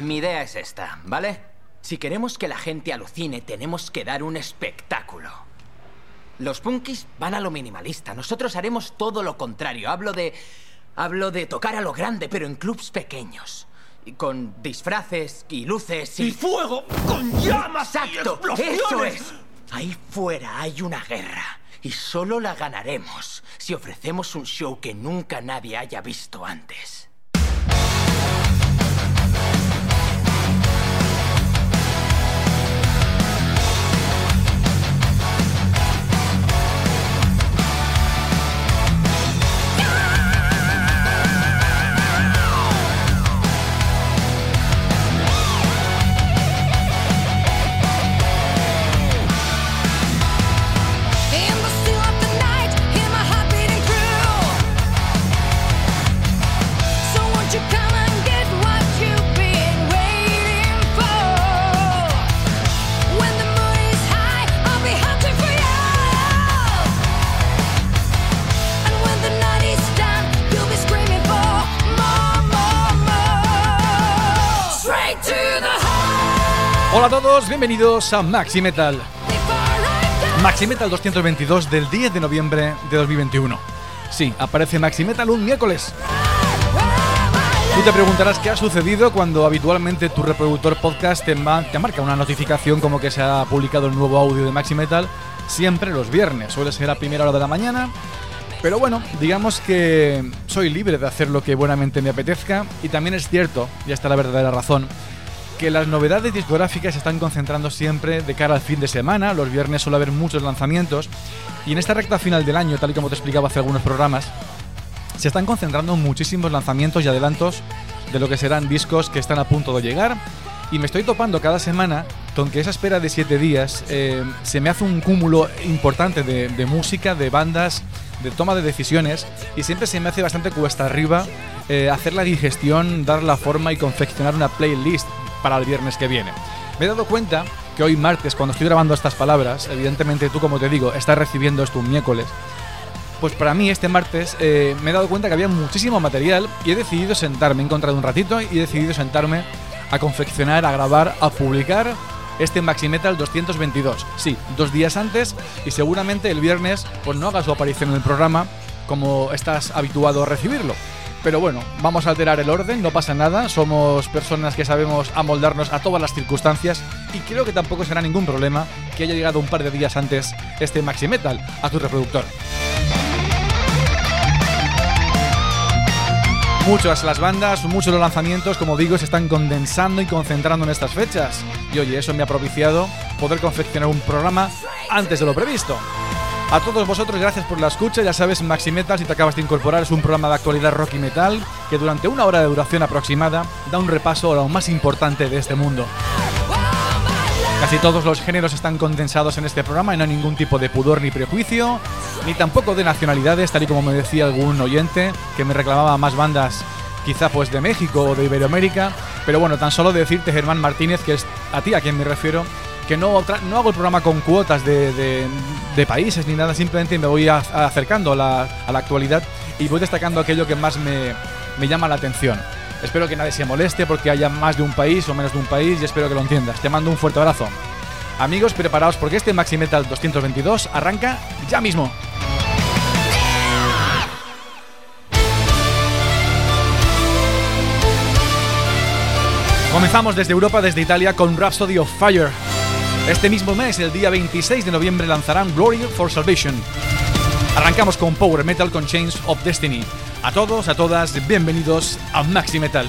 Mi idea es esta, ¿vale? Si queremos que la gente alucine, tenemos que dar un espectáculo. Los punkis van a lo minimalista. Nosotros haremos todo lo contrario. Hablo de. Hablo de tocar a lo grande, pero en clubs pequeños. Y con disfraces y luces y. ¡Y fuego! ¡Con llamas! ¡Exacto! y explosiones! ¡Eso es! Ahí fuera hay una guerra. Y solo la ganaremos si ofrecemos un show que nunca nadie haya visto antes. Hola a todos, bienvenidos a Maxi Metal. Maxi Metal 222 del 10 de noviembre de 2021. Sí, aparece Maxi Metal un miércoles. Tú te preguntarás qué ha sucedido cuando habitualmente tu reproductor podcast te marca una notificación como que se ha publicado el nuevo audio de Maxi Metal siempre los viernes. Suele ser a primera hora de la mañana. Pero bueno, digamos que soy libre de hacer lo que buenamente me apetezca y también es cierto, y esta es la verdadera razón, que las novedades discográficas se están concentrando siempre de cara al fin de semana. Los viernes suele haber muchos lanzamientos. Y en esta recta final del año, tal y como te explicaba hace algunos programas, se están concentrando muchísimos lanzamientos y adelantos de lo que serán discos que están a punto de llegar. Y me estoy topando cada semana con que esa espera de 7 días eh, se me hace un cúmulo importante de, de música, de bandas, de toma de decisiones. Y siempre se me hace bastante cuesta arriba eh, hacer la digestión, dar la forma y confeccionar una playlist para el viernes que viene. Me he dado cuenta que hoy martes, cuando estoy grabando estas palabras, evidentemente tú, como te digo, estás recibiendo esto un miércoles. Pues para mí este martes eh, me he dado cuenta que había muchísimo material y he decidido sentarme, he encontrado un ratito y he decidido sentarme a confeccionar, a grabar, a publicar este Maxi Metal 222. Sí, dos días antes y seguramente el viernes pues no haga su aparición en el programa como estás habituado a recibirlo. Pero bueno, vamos a alterar el orden, no pasa nada, somos personas que sabemos amoldarnos a todas las circunstancias y creo que tampoco será ningún problema que haya llegado un par de días antes este Maxi Metal a tu reproductor. Muchas las bandas, muchos los lanzamientos, como digo, se están condensando y concentrando en estas fechas. Y oye, eso me ha propiciado poder confeccionar un programa antes de lo previsto. A todos vosotros, gracias por la escucha. Ya sabes, Maxi Metal, si te acabas de incorporar, es un programa de actualidad rock y metal que durante una hora de duración aproximada da un repaso a lo más importante de este mundo. Casi todos los géneros están condensados en este programa y no hay ningún tipo de pudor ni prejuicio, ni tampoco de nacionalidades, tal y como me decía algún oyente que me reclamaba más bandas quizá pues de México o de Iberoamérica. Pero bueno, tan solo decirte, Germán Martínez, que es a ti a quien me refiero, que no, no hago el programa con cuotas de, países ni nada, simplemente me voy acercando a la, a la actualidad y voy destacando aquello que más me, me llama la atención. Espero que nadie se moleste porque haya más de un país o menos de un país y espero que lo entiendas. Te mando un fuerte abrazo. Amigos, preparaos porque este Maxi Metal 222 arranca ya mismo. Comenzamos desde Europa, desde Italia, con Rhapsody of Fire. Este mismo mes, el día 26 de noviembre, lanzarán Glory for Salvation. Arrancamos con Power Metal con Chains of Destiny. A todos, a todas, bienvenidos a Maxi Metal.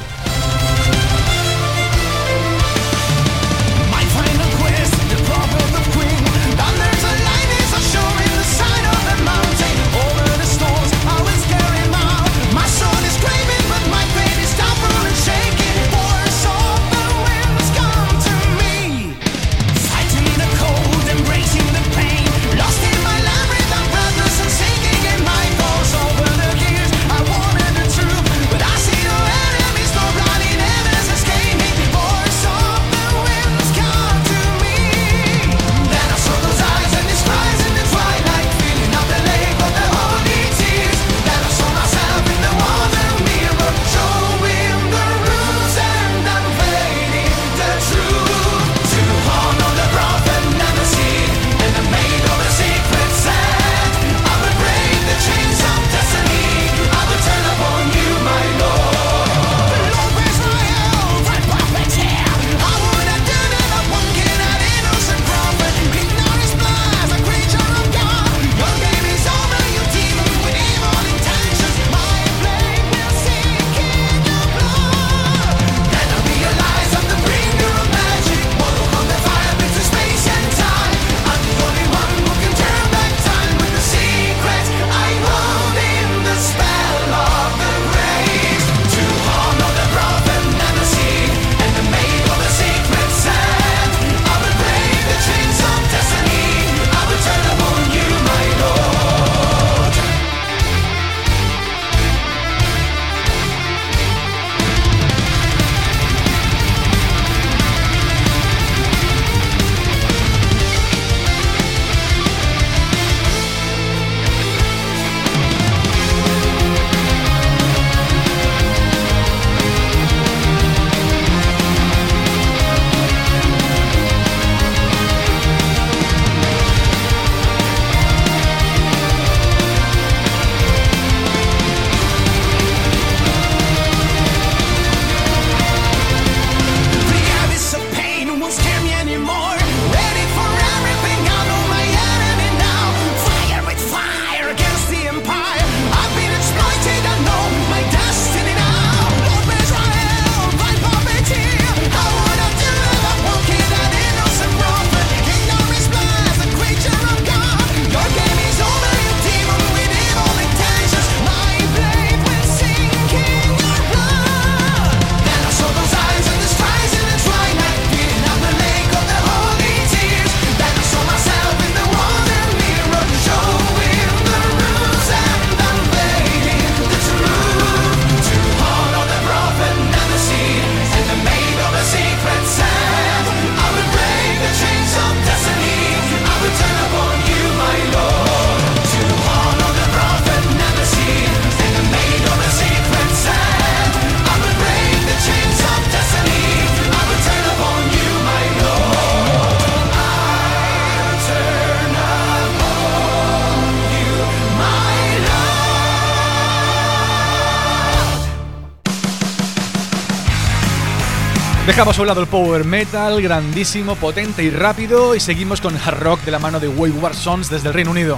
Dejamos a un lado el power metal, grandísimo, potente y rápido, y seguimos con hard rock de la mano de Wayward Sons desde el Reino Unido.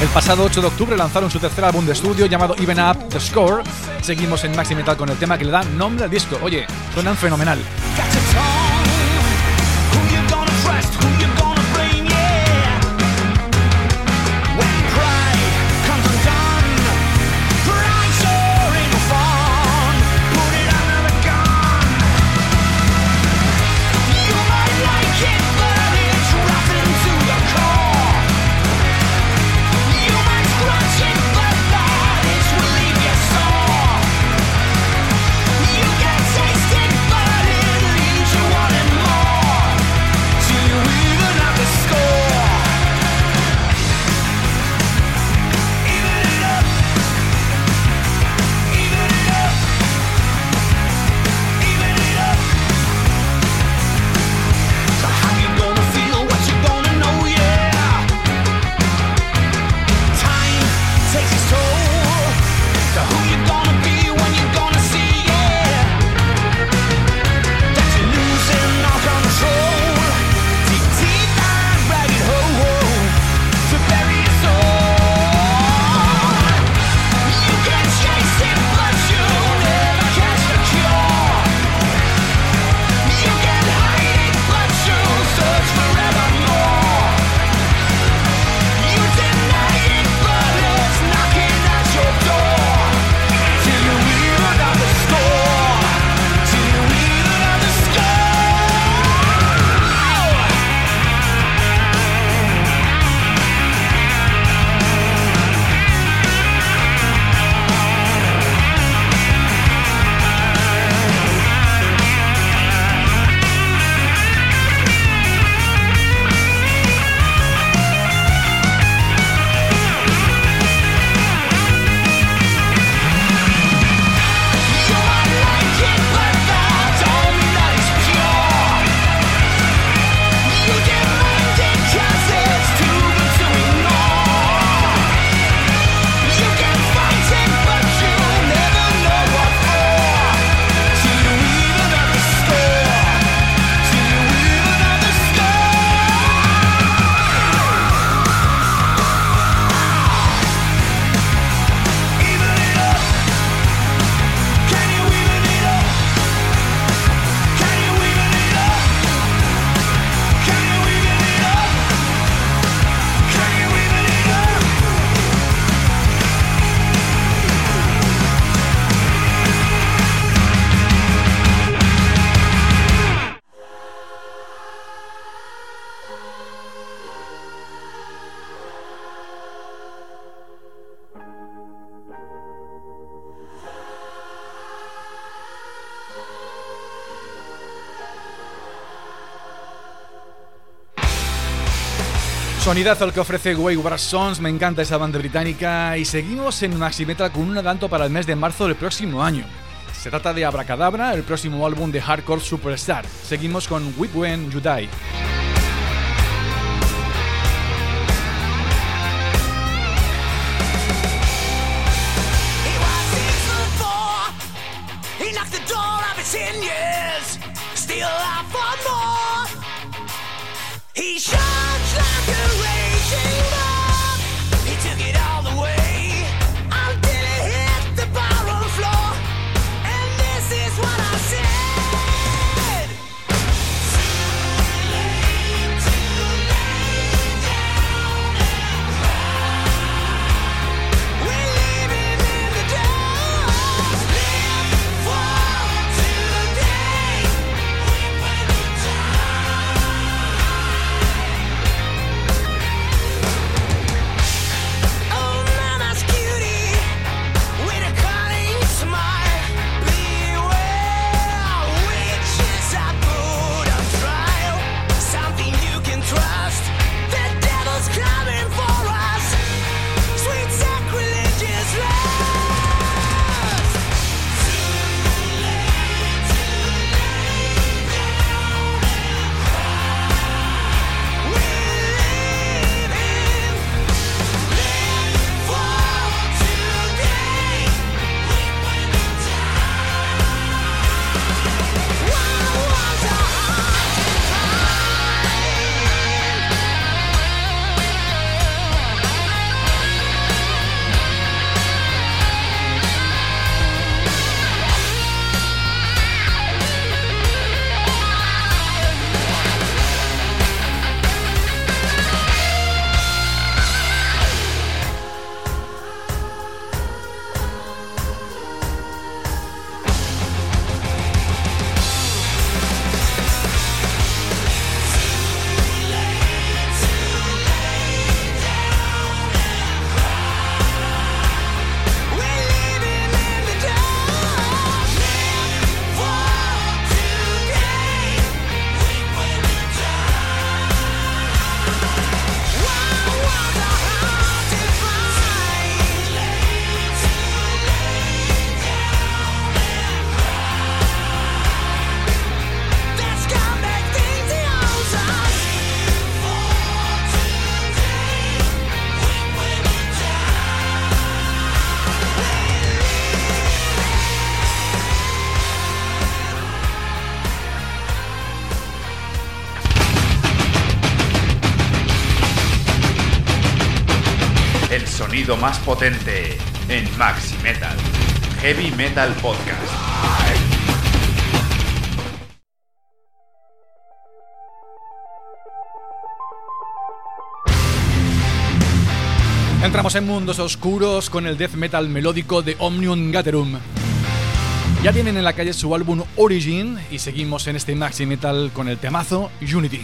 El pasado 8 de octubre lanzaron su tercer álbum de estudio llamado Even Up The Score. Seguimos en Maxi Metal con el tema que le da nombre al disco. Oye, suenan fenomenal. Sonidazo el que ofrece Wayward Sons, me encanta esa banda británica y seguimos en Maximetal con un adelanto para el mes de marzo del próximo año. Se trata de Abracadabra, el próximo álbum de Hardcore Superstar. Seguimos con Whip When You Die. Más potente en Maxi Metal. Heavy Metal Podcast. Entramos en mundos oscuros con el death metal melódico de Omnium Gatherum. Ya tienen en la calle su álbum Origin y seguimos en este maxi metal con el temazo Unity.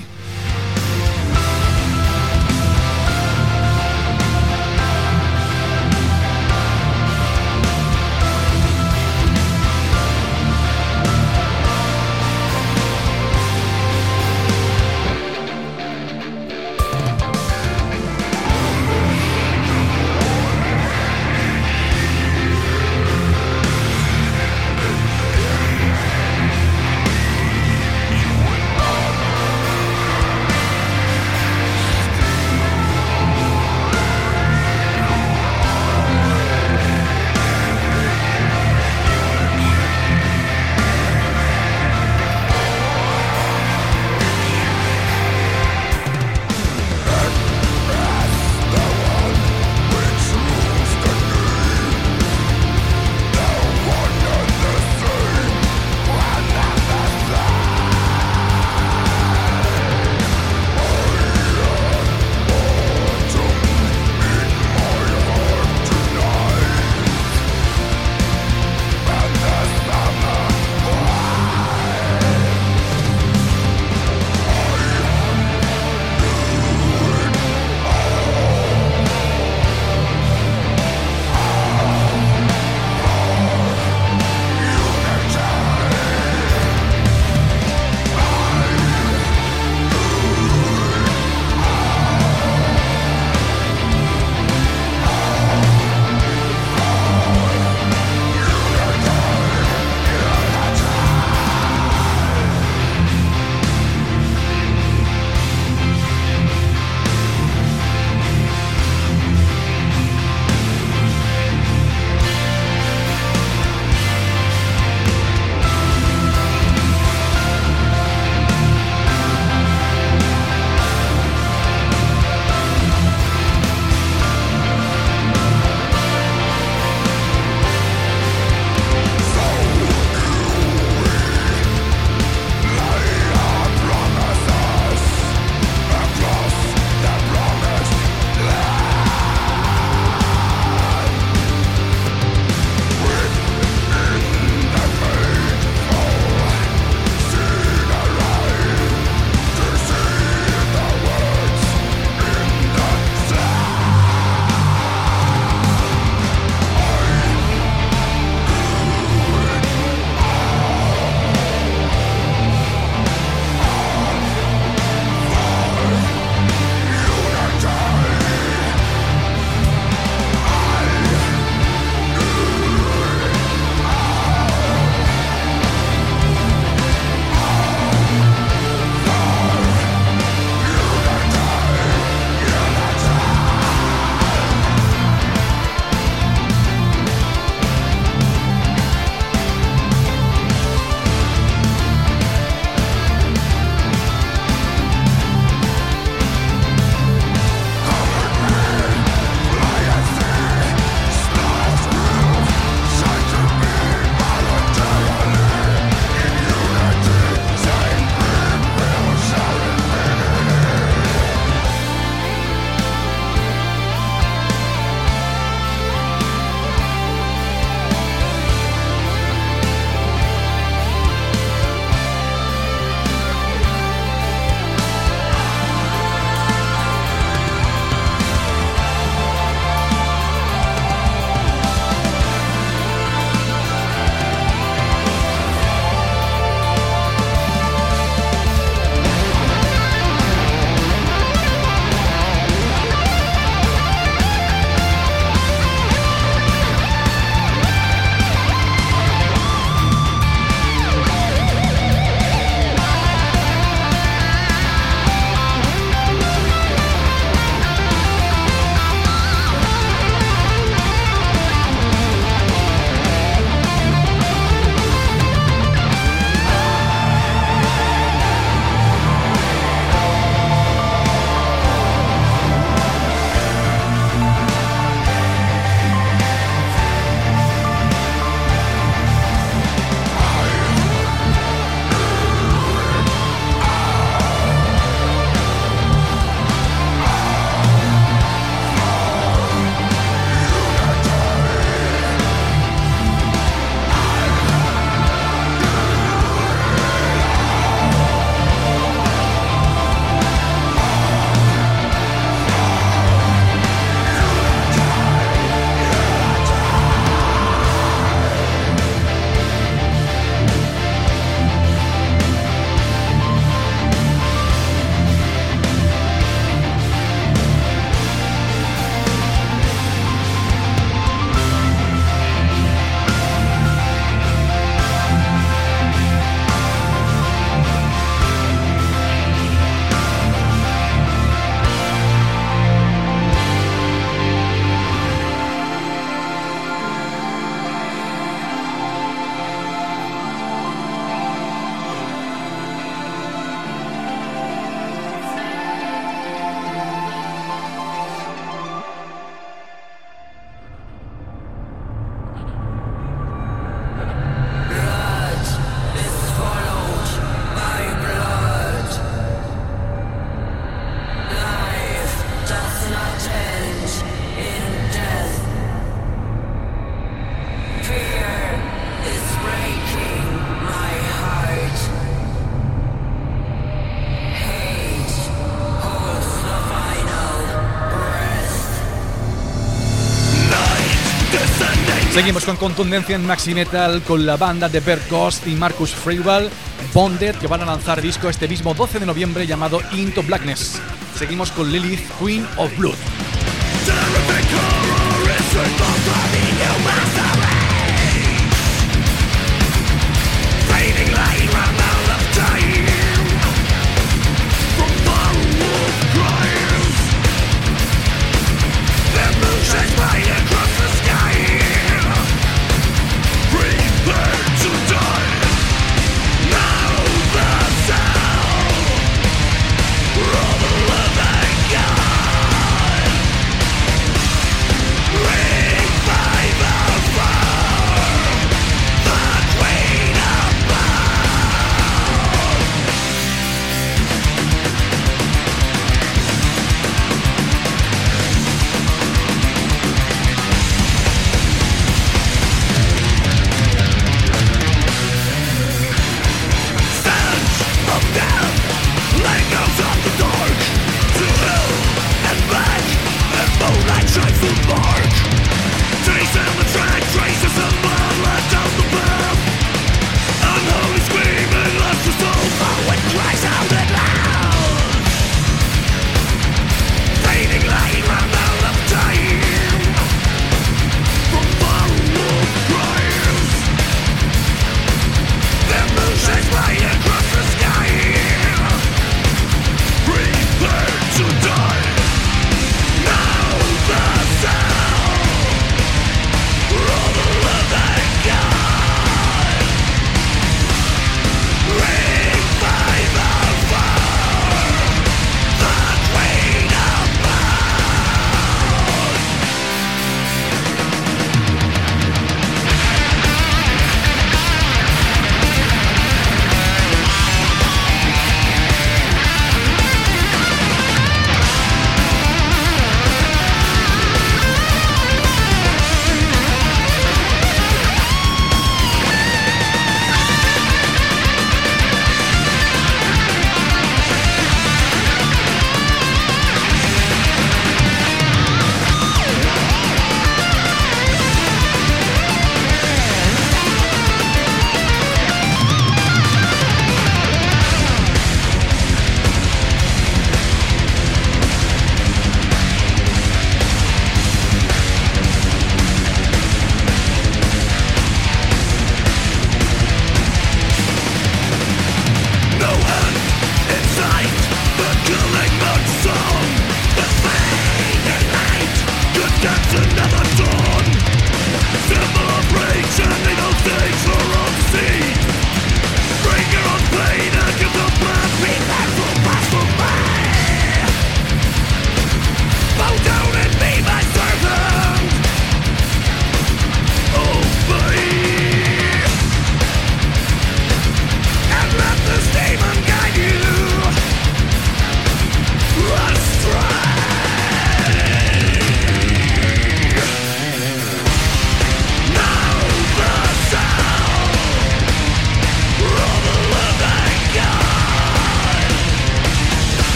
Seguimos con contundencia en Maxi Metal con la banda de Bert Ghost y Marcus Freewell, Bonded, que van a lanzar disco este mismo 12 de noviembre llamado Into Blackness. Seguimos con Lilith, Queen of Blood.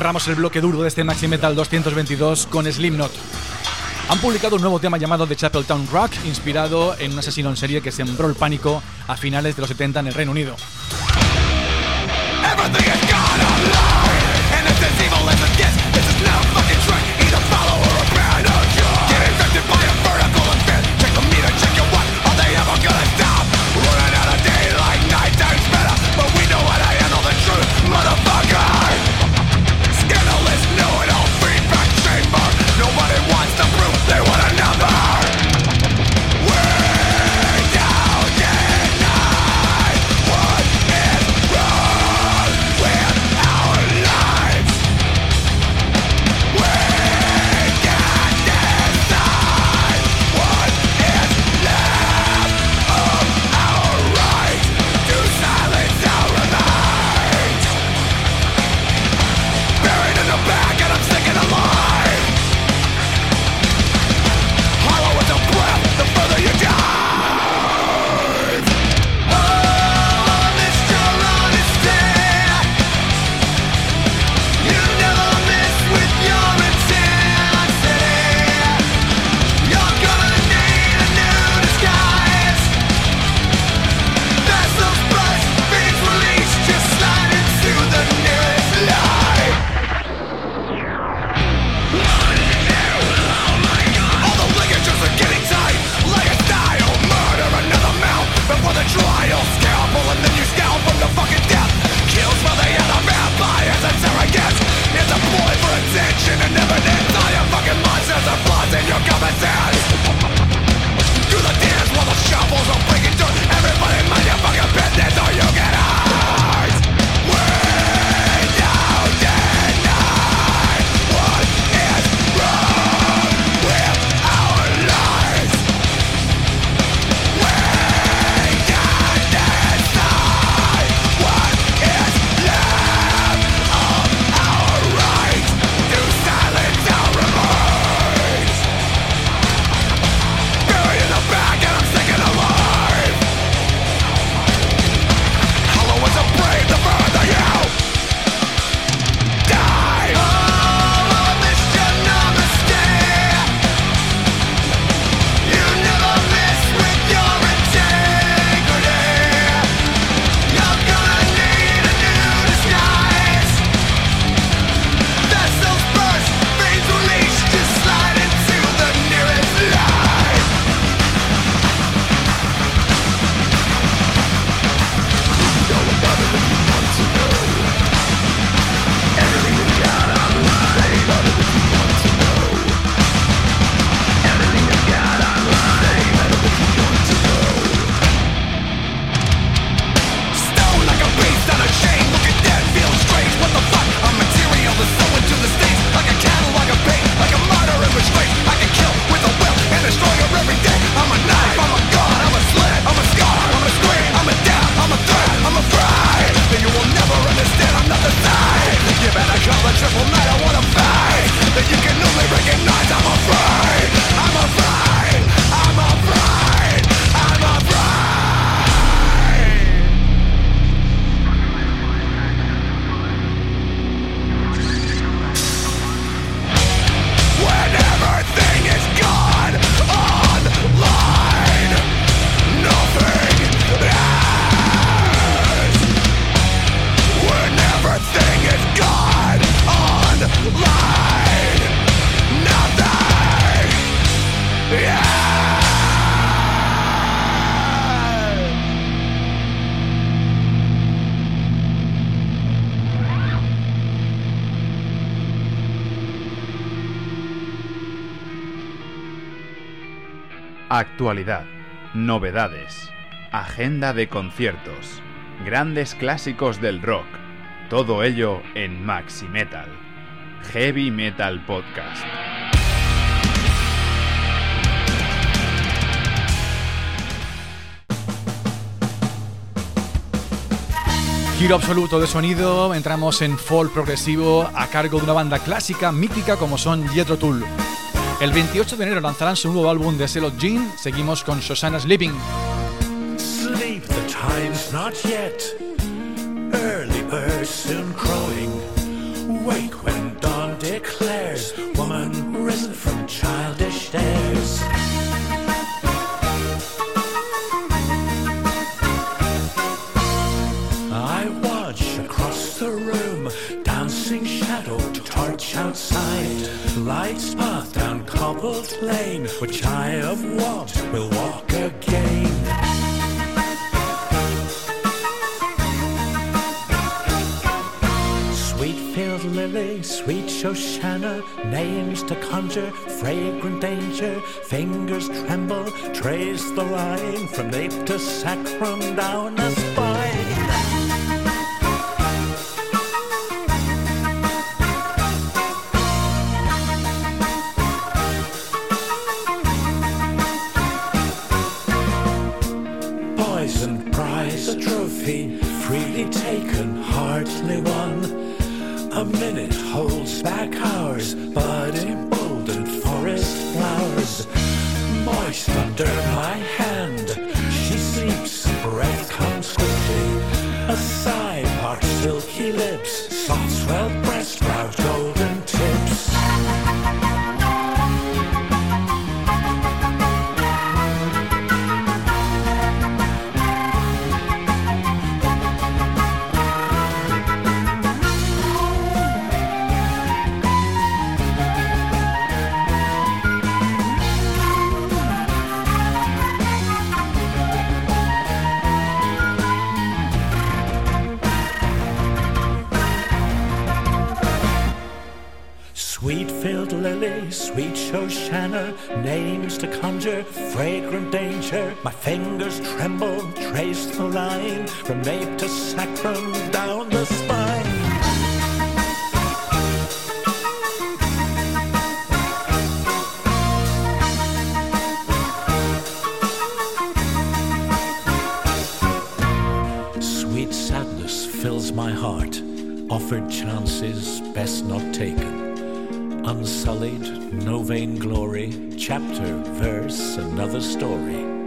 Cerramos el bloque duro de este Maxi Metal 222 con Slipknot. Han publicado un nuevo tema llamado The Chapeltown Rock, inspirado en un asesino en serie que sembró el pánico a finales de los 70 en el Reino Unido. Actualidad, novedades, agenda de conciertos, grandes clásicos del rock, todo ello en Maxi Metal, Heavy Metal Podcast. Giro absoluto de sonido, entramos en folk progresivo a cargo de una banda clásica mítica como son Jethro Tull. El 28 de enero lanzarán su nuevo álbum de Celot Jean, seguimos con Shoshana Sleeping. Sleep, the time's not yet. Early birds soon crowing. Wake when dawn declares. Woman risen from childish dares. I watch across the room, dancing shadow torch outside. Lights path cobbled lane, which I have walked, will walk again. Sweet field lily, sweet Shoshana, names to conjure, fragrant danger, fingers tremble, trace the line from nape to sacrum down the spine. Freely taken, hardly won. A minute holds back hours, but emboldened forest flowers. Moist under my hand, she sleeps, breath comes quickly. A sigh parts silky lips, soft swelled Names to conjure, fragrant danger. My fingers tremble, trace the line from nape to sacrum down the spine. Sweet sadness fills my heart. Offered chances best not taken. Unsullied, no vain glory. Chapter, verse, another story.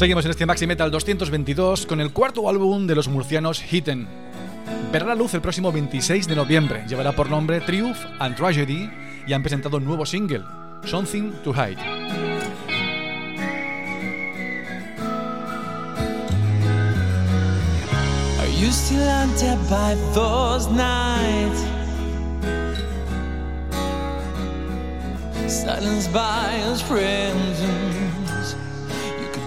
Seguimos en este Maxi Metal 222 con el cuarto álbum de los murcianos Hidden. Verá la luz el próximo 26 de noviembre. Llevará por nombre Triumph and Tragedy y han presentado un nuevo single, Something to Hide. Still by those nights? By his could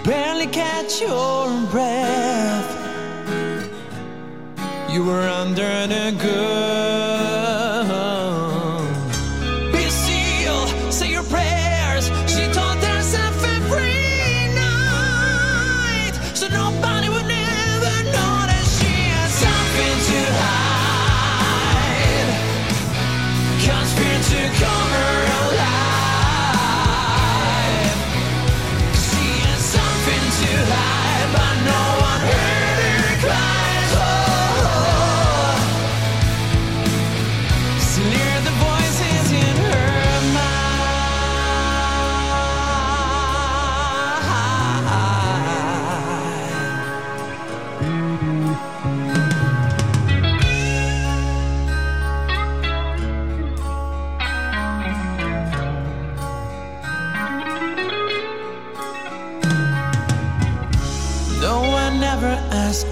barely catch your breath. You were under the gun.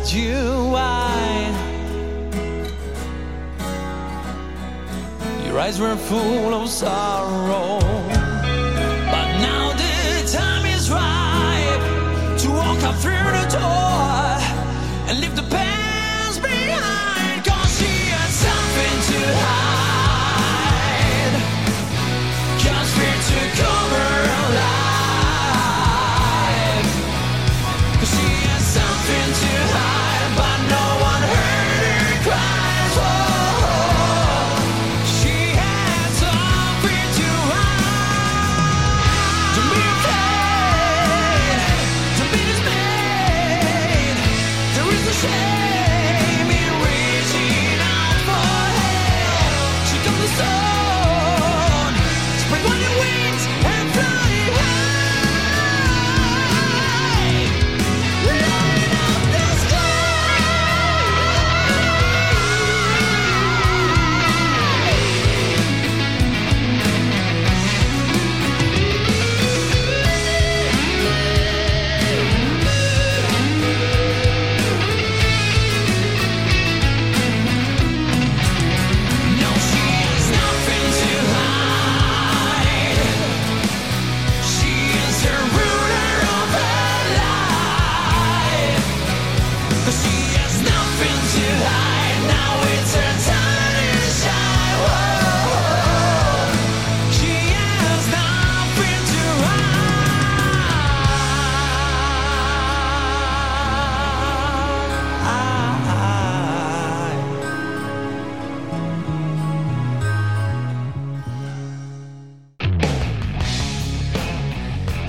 You why. Your eyes were full of sorrow.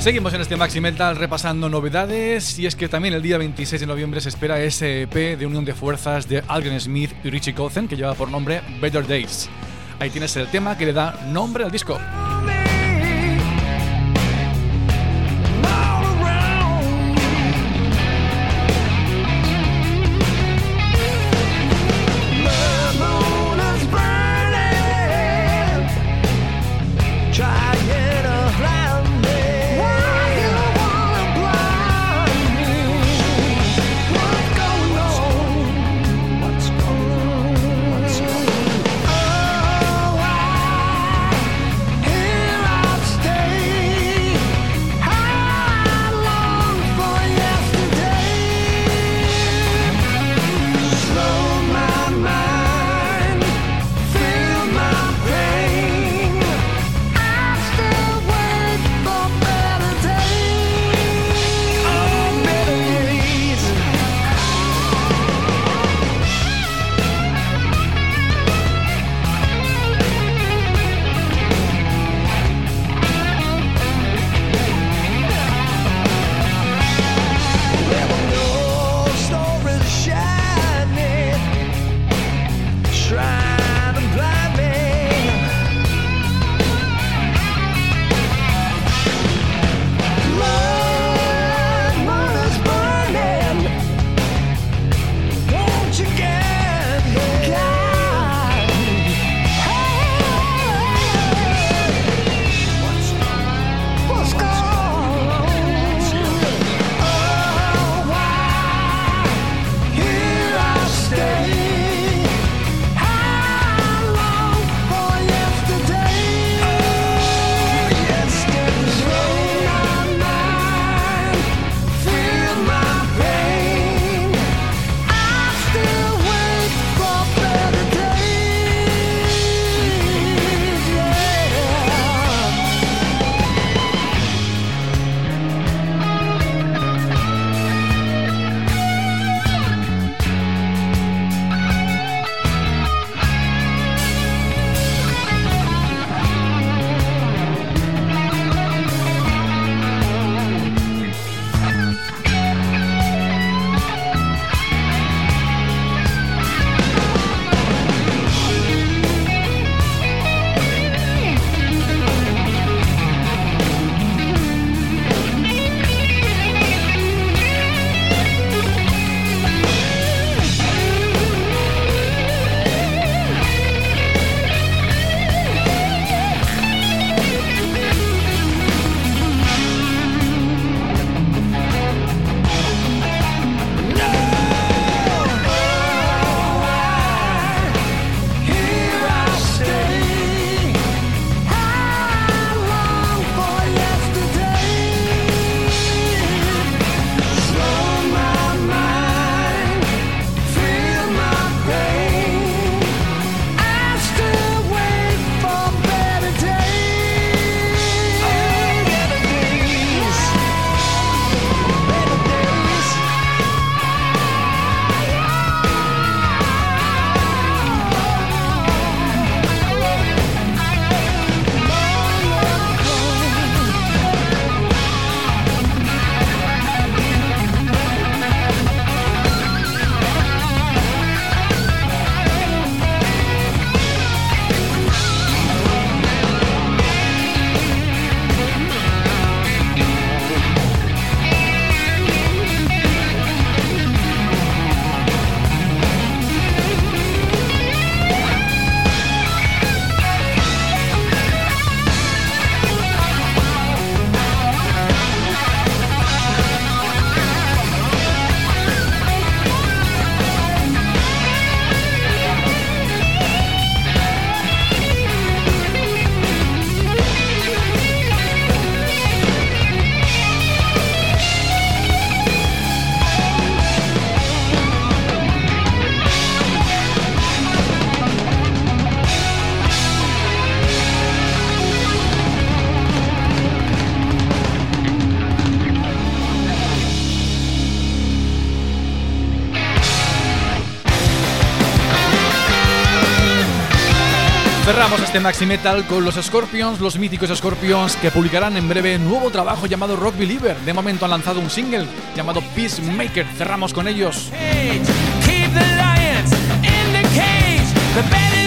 Seguimos en este Maxi Metal repasando novedades y es que también el día 26 de noviembre se espera ese EP de unión de fuerzas de Algren Smith y Richie Kotzen que lleva por nombre Better Days. Ahí tienes el tema que le da nombre al disco. Este Maxi Metal con los Scorpions, los míticos Scorpions que publicarán en breve nuevo trabajo llamado Rock Believer. De momento han lanzado un single llamado Peacemaker. Cerramos con ellos. Cage.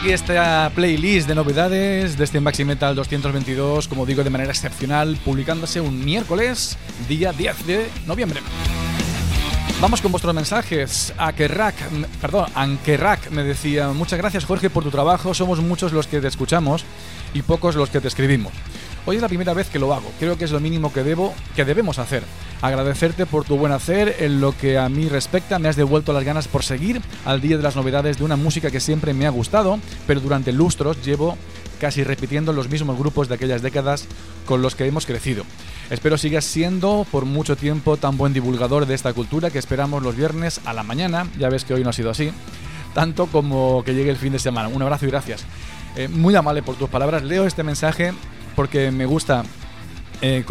Aquí esta playlist de novedades de este Maxi Metal 222, como digo, de manera excepcional, publicándose un miércoles, día 10 de noviembre. Vamos con vuestros mensajes. Akerrak, perdón, Ankerrak me decía, muchas gracias Jorge por tu trabajo, somos muchos los que te escuchamos y pocos los que te escribimos. Hoy es la primera vez que lo hago, creo que es lo mínimo que debo, que debemos hacer. Agradecerte por tu buen hacer, en lo que a mí respecta me has devuelto las ganas por seguir al día de las novedades de una música que siempre me ha gustado, pero durante lustros llevo casi repitiendo los mismos grupos de aquellas décadas con los que hemos crecido. Espero sigas siendo por mucho tiempo tan buen divulgador de esta cultura que esperamos los viernes a la mañana, ya ves que hoy no ha sido así, tanto como que llegue el fin de semana. Un abrazo y gracias. Eh, muy amable por tus palabras, leo este mensaje porque me gusta eh,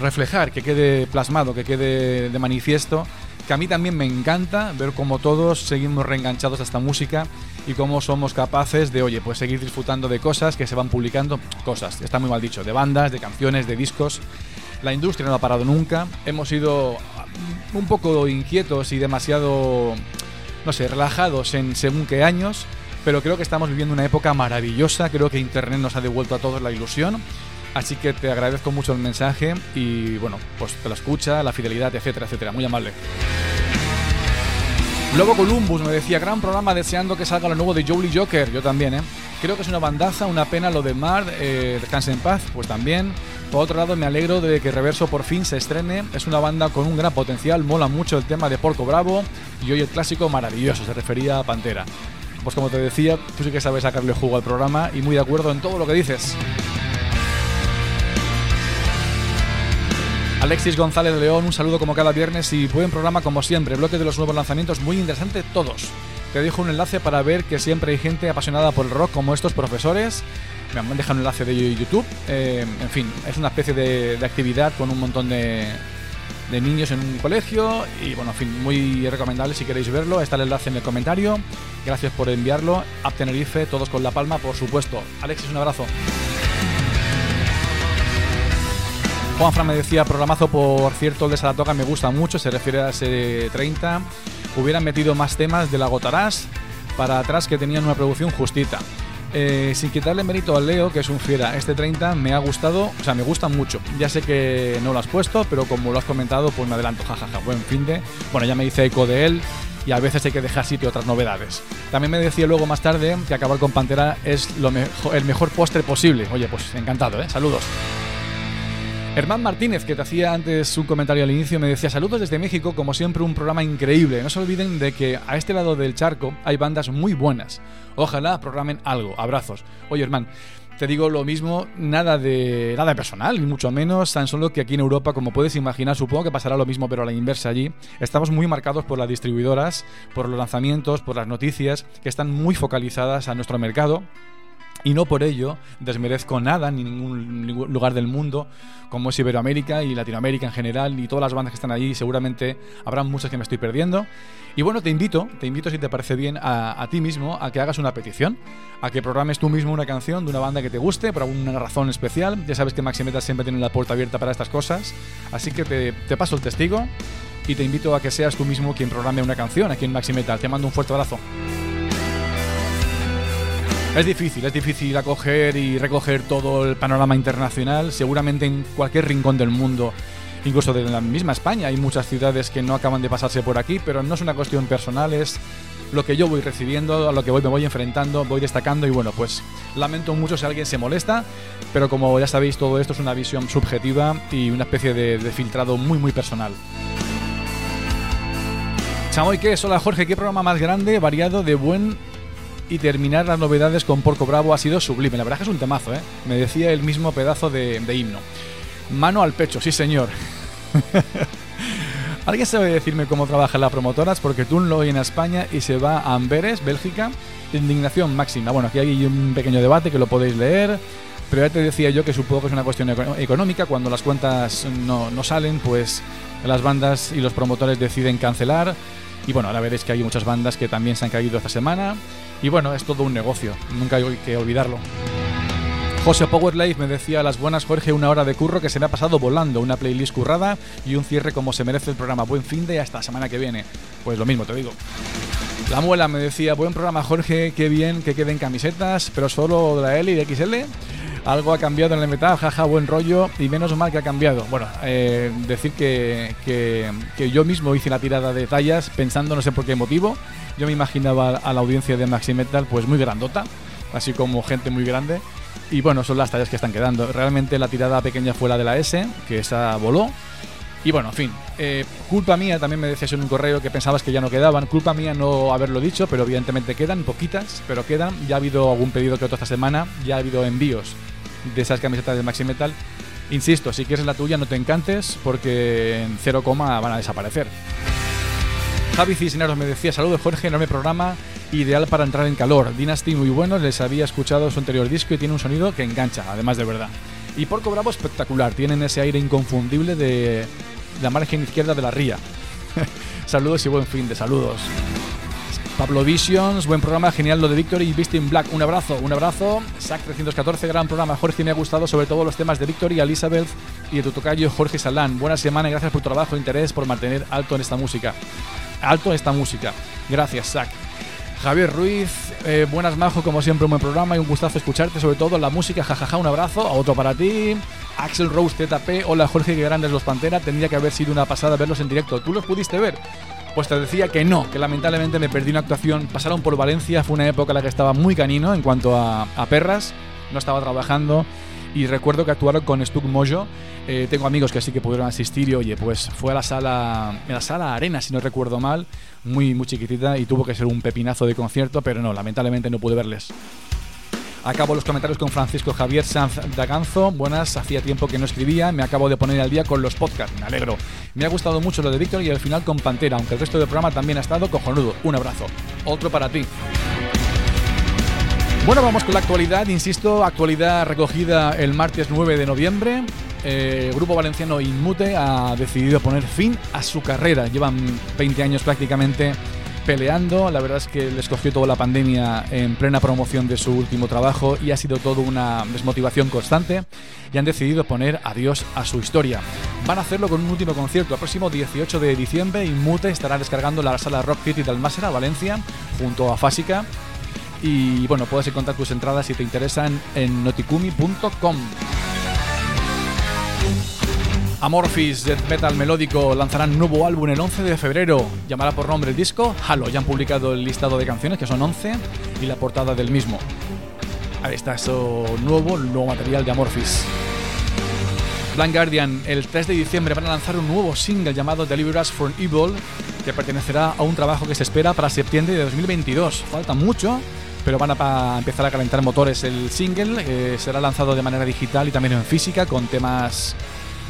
reflejar, que quede plasmado, que quede de manifiesto, que a mí también me encanta ver cómo todos seguimos reenganchados a esta música y cómo somos capaces de, oye, pues seguir disfrutando de cosas que se van publicando, cosas, está muy mal dicho, de bandas, de canciones, de discos. La industria no ha parado nunca, hemos sido mm, un poco inquietos y demasiado, no sé, relajados en según qué años, pero creo que estamos viviendo una época maravillosa, creo que Internet nos ha devuelto a todos la ilusión Así que te agradezco mucho el mensaje y bueno, pues te la escucha, la fidelidad, etcétera, etcétera. Muy amable. Luego Columbus me decía, gran programa deseando que salga lo nuevo de Jolly Joker. Yo también, ¿eh? Creo que es una bandaza, una pena lo de Mar, eh, Descanse en paz, pues también. Por otro lado, me alegro de que Reverso por fin se estrene. Es una banda con un gran potencial, mola mucho el tema de Porco Bravo y hoy el clásico maravilloso, se refería a Pantera. Pues como te decía, tú sí que sabes sacarle jugo al programa y muy de acuerdo en todo lo que dices. Alexis González León, un saludo como cada viernes y buen programa como siempre. Bloque de los nuevos lanzamientos muy interesante todos. Te dejo un enlace para ver que siempre hay gente apasionada por el rock como estos profesores. Me han dejado un enlace de YouTube. Eh, en fin, es una especie de, actividad con un montón de, niños en un colegio y bueno, en fin, muy recomendable si queréis verlo. Está el enlace en el comentario. Gracias por enviarlo. App Tenerife, todos con la palma, por supuesto. Alexis, un abrazo. Juan Fran me decía, programazo por cierto, el de Saratoga me gusta mucho, se refiere a ese 30. Hubieran metido más temas de la para atrás que tenían una producción justita. Eh, sin quitarle mérito al Leo, que es un fiera, este 30 me ha gustado, o sea, me gusta mucho. Ya sé que no lo has puesto, pero como lo has comentado, pues me adelanto, jajaja, buen fin de. Bueno, ya me hice eco de él y a veces hay que dejar sitio a otras novedades. También me decía luego más tarde que acabar con Pantera es lo mejo- el mejor postre posible. Oye, pues encantado, ¿eh? Saludos. Herman Martínez, que te hacía antes un comentario al inicio, me decía saludos desde México, como siempre un programa increíble. No se olviden de que a este lado del charco hay bandas muy buenas. Ojalá programen algo. Abrazos. Oye, Herman, te digo lo mismo, nada de nada personal, ni mucho menos, tan solo que aquí en Europa, como puedes imaginar, supongo que pasará lo mismo, pero a la inversa allí, estamos muy marcados por las distribuidoras, por los lanzamientos, por las noticias, que están muy focalizadas a nuestro mercado. Y no por ello desmerezco nada ni ningún lugar del mundo, como es Iberoamérica y Latinoamérica en general, y todas las bandas que están allí, seguramente habrán muchas que me estoy perdiendo. Y bueno, te invito, te invito si te parece bien a, a ti mismo a que hagas una petición, a que programes tú mismo una canción de una banda que te guste por alguna razón especial. Ya sabes que Maximeta siempre tiene la puerta abierta para estas cosas, así que te, te paso el testigo y te invito a que seas tú mismo quien programe una canción aquí en Maximeta. Te mando un fuerte abrazo. Es difícil, es difícil acoger y recoger todo el panorama internacional. Seguramente en cualquier rincón del mundo, incluso de la misma España, hay muchas ciudades que no acaban de pasarse por aquí, pero no es una cuestión personal, es lo que yo voy recibiendo, a lo que me voy enfrentando, voy destacando y bueno, pues lamento mucho si alguien se molesta, pero como ya sabéis, todo esto es una visión subjetiva y una especie de, de filtrado muy, muy personal. Chamoy, ¿qué es? Hola Jorge, ¿qué programa más grande, variado, de buen y terminar las novedades con Porco Bravo ha sido sublime. La verdad es que es un temazo, ¿eh? Me decía el mismo pedazo de, de himno. Mano al pecho, sí señor. ¿Alguien sabe decirme cómo trabajan las promotoras? Porque Tun lo en España y se va a Amberes, Bélgica. Indignación máxima. Bueno, aquí hay un pequeño debate que lo podéis leer. Pero ya te decía yo que supongo que es una cuestión eco- económica. Cuando las cuentas no, no salen, pues las bandas y los promotores deciden cancelar. Y bueno, ahora veréis que hay muchas bandas que también se han caído esta semana. Y bueno, es todo un negocio, nunca hay que olvidarlo. José Powerlife me decía las buenas Jorge, una hora de curro que se me ha pasado volando, una playlist currada y un cierre como se merece el programa. Buen fin de hasta la semana que viene. Pues lo mismo te digo. La muela me decía, buen programa Jorge, qué bien que queden camisetas, pero solo de la L y de XL. Algo ha cambiado en el metal, jaja, buen rollo, y menos mal que ha cambiado. Bueno, eh, decir que, que- yo mismo hice la tirada de tallas pensando no sé por qué motivo. Yo me imaginaba a la audiencia de Maxi Metal pues muy grandota, así como gente muy grande. Y bueno, son las tallas que están quedando. Realmente la tirada pequeña fue la de la S, que esa voló. Y bueno, en fin, eh, culpa mía, también me decías en un correo que pensabas que ya no quedaban. Culpa mía no haberlo dicho, pero evidentemente quedan, poquitas, pero quedan. Ya ha habido algún pedido que otro esta semana, ya ha habido envíos de esas camisetas de Maxi Metal. Insisto, si quieres la tuya, no te encantes, porque en cero coma van a desaparecer. Javi Cisneros me decía, saludos Jorge, enorme programa, ideal para entrar en calor. Dynasty muy bueno, les había escuchado su anterior disco y tiene un sonido que engancha, además de verdad. Y Porco Bravo espectacular, tienen ese aire inconfundible de la margen izquierda de la ría. saludos y buen fin de saludos. Pablo Visions, buen programa, genial lo de Victory y Beast in Black. Un abrazo, un abrazo. SAC 314, gran programa. Jorge, me ha gustado sobre todo los temas de Victory, Elizabeth y de tu tocayo Jorge Salán. Buena semana y gracias por tu trabajo e interés por mantener alto en esta música. Alto en esta música. Gracias, SAC. Javier Ruiz, eh, buenas majo, como siempre un buen programa y un gustazo escucharte, sobre todo la música, jajaja, un abrazo, a otro para ti. Axel Rose ZP, hola Jorge, que grandes los Pantera, tendría que haber sido una pasada verlos en directo. ¿Tú los pudiste ver? Pues te decía que no, que lamentablemente me perdí una actuación. Pasaron por Valencia, fue una época en la que estaba muy canino en cuanto a, a perras, no estaba trabajando y recuerdo que actuaron con Stuck Mojo. Eh, tengo amigos que sí que pudieron asistir y oye, pues fue a la sala, en la sala Arena, si no recuerdo mal, muy, muy chiquitita y tuvo que ser un pepinazo de concierto, pero no, lamentablemente no pude verles. Acabo los comentarios con Francisco Javier Sanz Daganzo. Buenas, hacía tiempo que no escribía, me acabo de poner al día con los podcasts, me alegro. Me ha gustado mucho lo de Víctor y el final con Pantera, aunque el resto del programa también ha estado cojonudo. Un abrazo. Otro para ti. Bueno, vamos con la actualidad, insisto, actualidad recogida el martes 9 de noviembre. Eh, el grupo valenciano Inmute ha decidido poner fin a su carrera. Llevan 20 años prácticamente peleando. La verdad es que les cogió toda la pandemia en plena promoción de su último trabajo y ha sido todo una desmotivación constante y han decidido poner adiós a su historia. Van a hacerlo con un último concierto. El próximo 18 de diciembre Inmute estará descargando la sala Rock City de Almásera, Valencia, junto a Fásica. Y bueno, puedes encontrar tus entradas si te interesan en noticumi.com. Amorphis, death metal melódico, lanzarán nuevo álbum el 11 de febrero. Llamará por nombre el disco Halo. Ya han publicado el listado de canciones, que son 11, y la portada del mismo. Ahí está eso nuevo, nuevo material de Amorphis. Blind Guardian, el 3 de diciembre van a lanzar un nuevo single llamado Deliver Us from Evil, que pertenecerá a un trabajo que se espera para septiembre de 2022. Falta mucho, pero van a empezar a calentar motores. El single eh, será lanzado de manera digital y también en física con temas,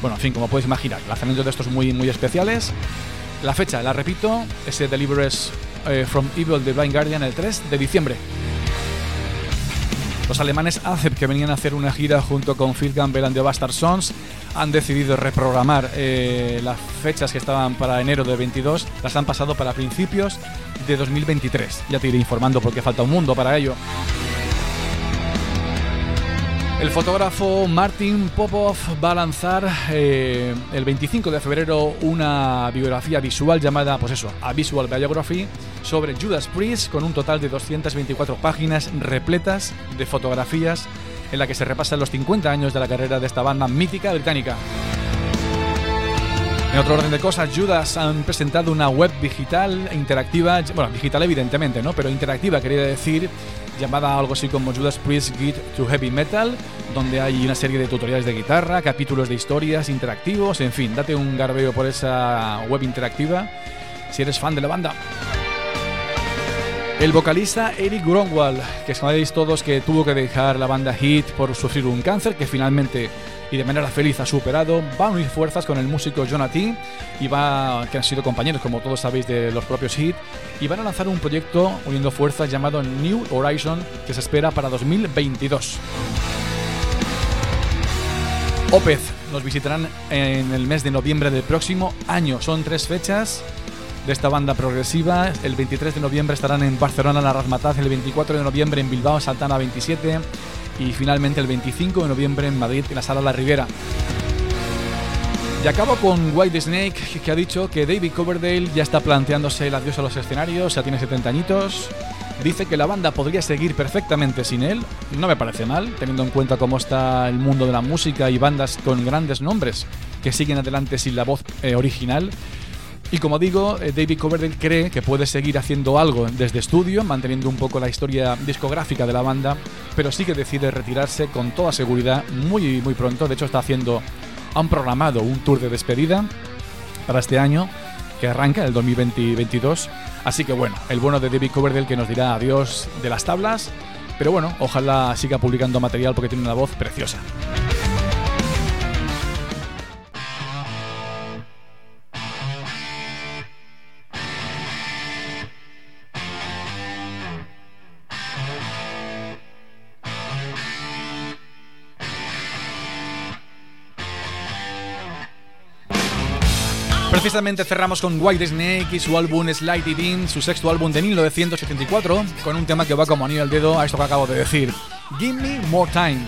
bueno, en fin, como puedes imaginar, lanzamientos de estos muy, muy especiales. La fecha, la repito, ese Deliver Us eh, from Evil de Blind Guardian el 3 de diciembre. Los alemanes ACEP, que venían a hacer una gira junto con Phil Campbell and the Bastard Sons, han decidido reprogramar eh, las fechas que estaban para enero de 22, las han pasado para principios de 2023. Ya te iré informando porque falta un mundo para ello. El fotógrafo Martin Popov va a lanzar eh, el 25 de febrero una biografía visual llamada, pues eso, A Visual Biography sobre Judas Priest con un total de 224 páginas repletas de fotografías en la que se repasan los 50 años de la carrera de esta banda mítica británica. En otro orden de cosas, Judas han presentado una web digital interactiva, bueno, digital evidentemente, ¿no? Pero interactiva quería decir, llamada algo así como Judas Priest Guide to Heavy Metal, donde hay una serie de tutoriales de guitarra, capítulos de historias interactivos, en fin, date un garbeo por esa web interactiva si eres fan de la banda. El vocalista Eric Gromwald, que sabéis todos que tuvo que dejar la banda Hit por sufrir un cáncer que finalmente y de manera feliz ha superado, va a unir fuerzas con el músico Jonathan y va que han sido compañeros como todos sabéis de los propios Hit y van a lanzar un proyecto uniendo fuerzas llamado New Horizon que se espera para 2022. Opeth nos visitarán en el mes de noviembre del próximo año. Son tres fechas de esta banda progresiva. El 23 de noviembre estarán en Barcelona, la Razmataz. El 24 de noviembre en Bilbao, Santana 27. Y finalmente el 25 de noviembre en Madrid, en la Sala La Ribera. Y acabo con White Snake, que ha dicho que David Coverdale ya está planteándose el adiós a los escenarios, ya tiene 70 añitos. Dice que la banda podría seguir perfectamente sin él. No me parece mal, teniendo en cuenta cómo está el mundo de la música y bandas con grandes nombres que siguen adelante sin la voz eh, original. Y como digo, eh, David Coverdale cree que puede seguir haciendo algo desde estudio, manteniendo un poco la historia discográfica de la banda, pero sí que decide retirarse con toda seguridad muy muy pronto. De hecho, está haciendo, han programado un tour de despedida para este año que arranca el 2022. Así que bueno, el bueno de David Coverdale que nos dirá adiós de las tablas, pero bueno, ojalá siga publicando material porque tiene una voz preciosa. Precisamente cerramos con White Snake y su álbum Slide It In, su sexto álbum de 1984, con un tema que va como anillo al dedo a esto que acabo de decir. Give me more time.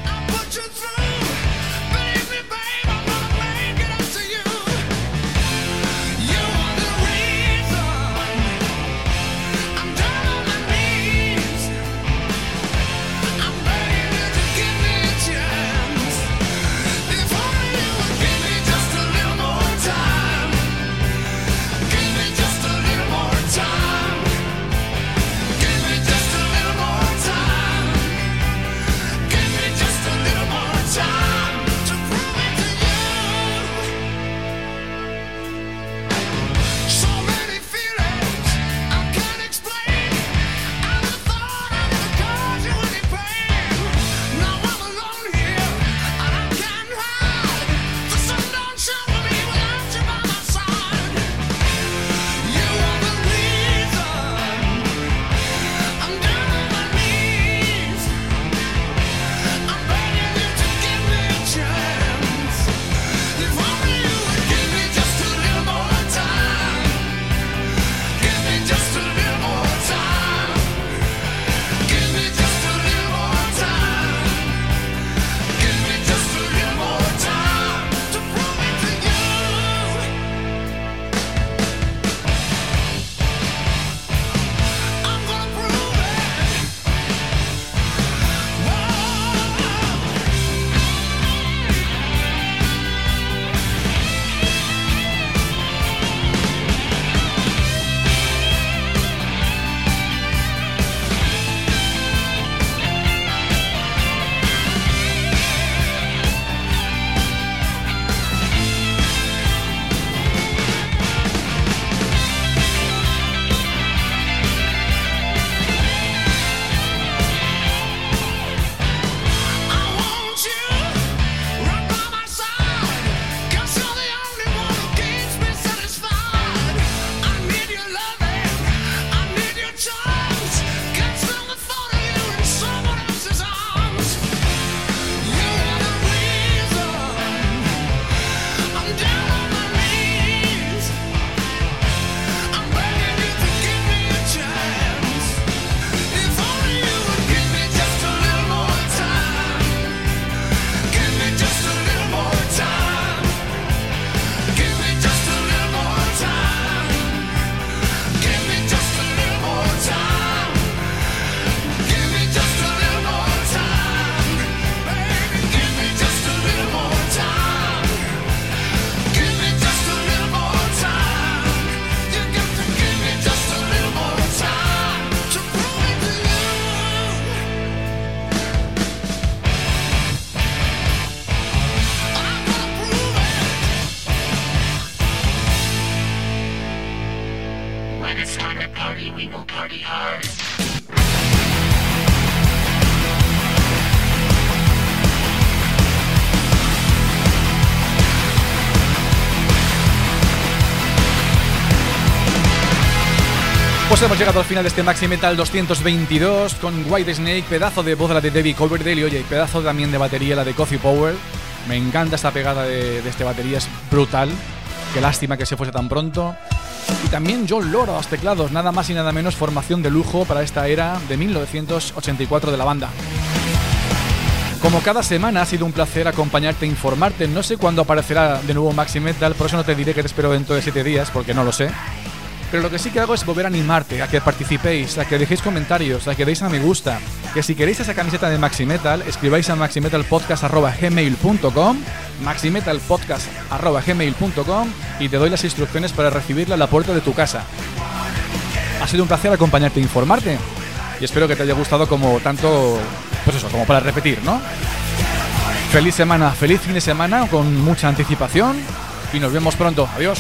Pues hemos llegado al final de este Maxi Metal 222 con White Snake, pedazo de voz la de Debbie Coverdale y pedazo también de batería la de Coffee Power. Me encanta esta pegada de, de este batería, es brutal. Qué lástima que se fuese tan pronto. Y también John Lord a los teclados, nada más y nada menos formación de lujo para esta era de 1984 de la banda. Como cada semana ha sido un placer acompañarte e informarte. No sé cuándo aparecerá de nuevo Maxi Metal, por eso no te diré que te espero dentro de 7 días, porque no lo sé. Pero lo que sí que hago es volver a animarte a que participéis, a que dejéis comentarios, a que deis a me gusta, que si queréis esa camiseta de Maxi Metal, escribáis a maximetalpodcast.gmail.com maximetalpodcast.gmail.com y te doy las instrucciones para recibirla a la puerta de tu casa. Ha sido un placer acompañarte e informarte. Y espero que te haya gustado como tanto, pues eso, como para repetir, ¿no? Feliz semana, feliz fin de semana con mucha anticipación y nos vemos pronto. Adiós.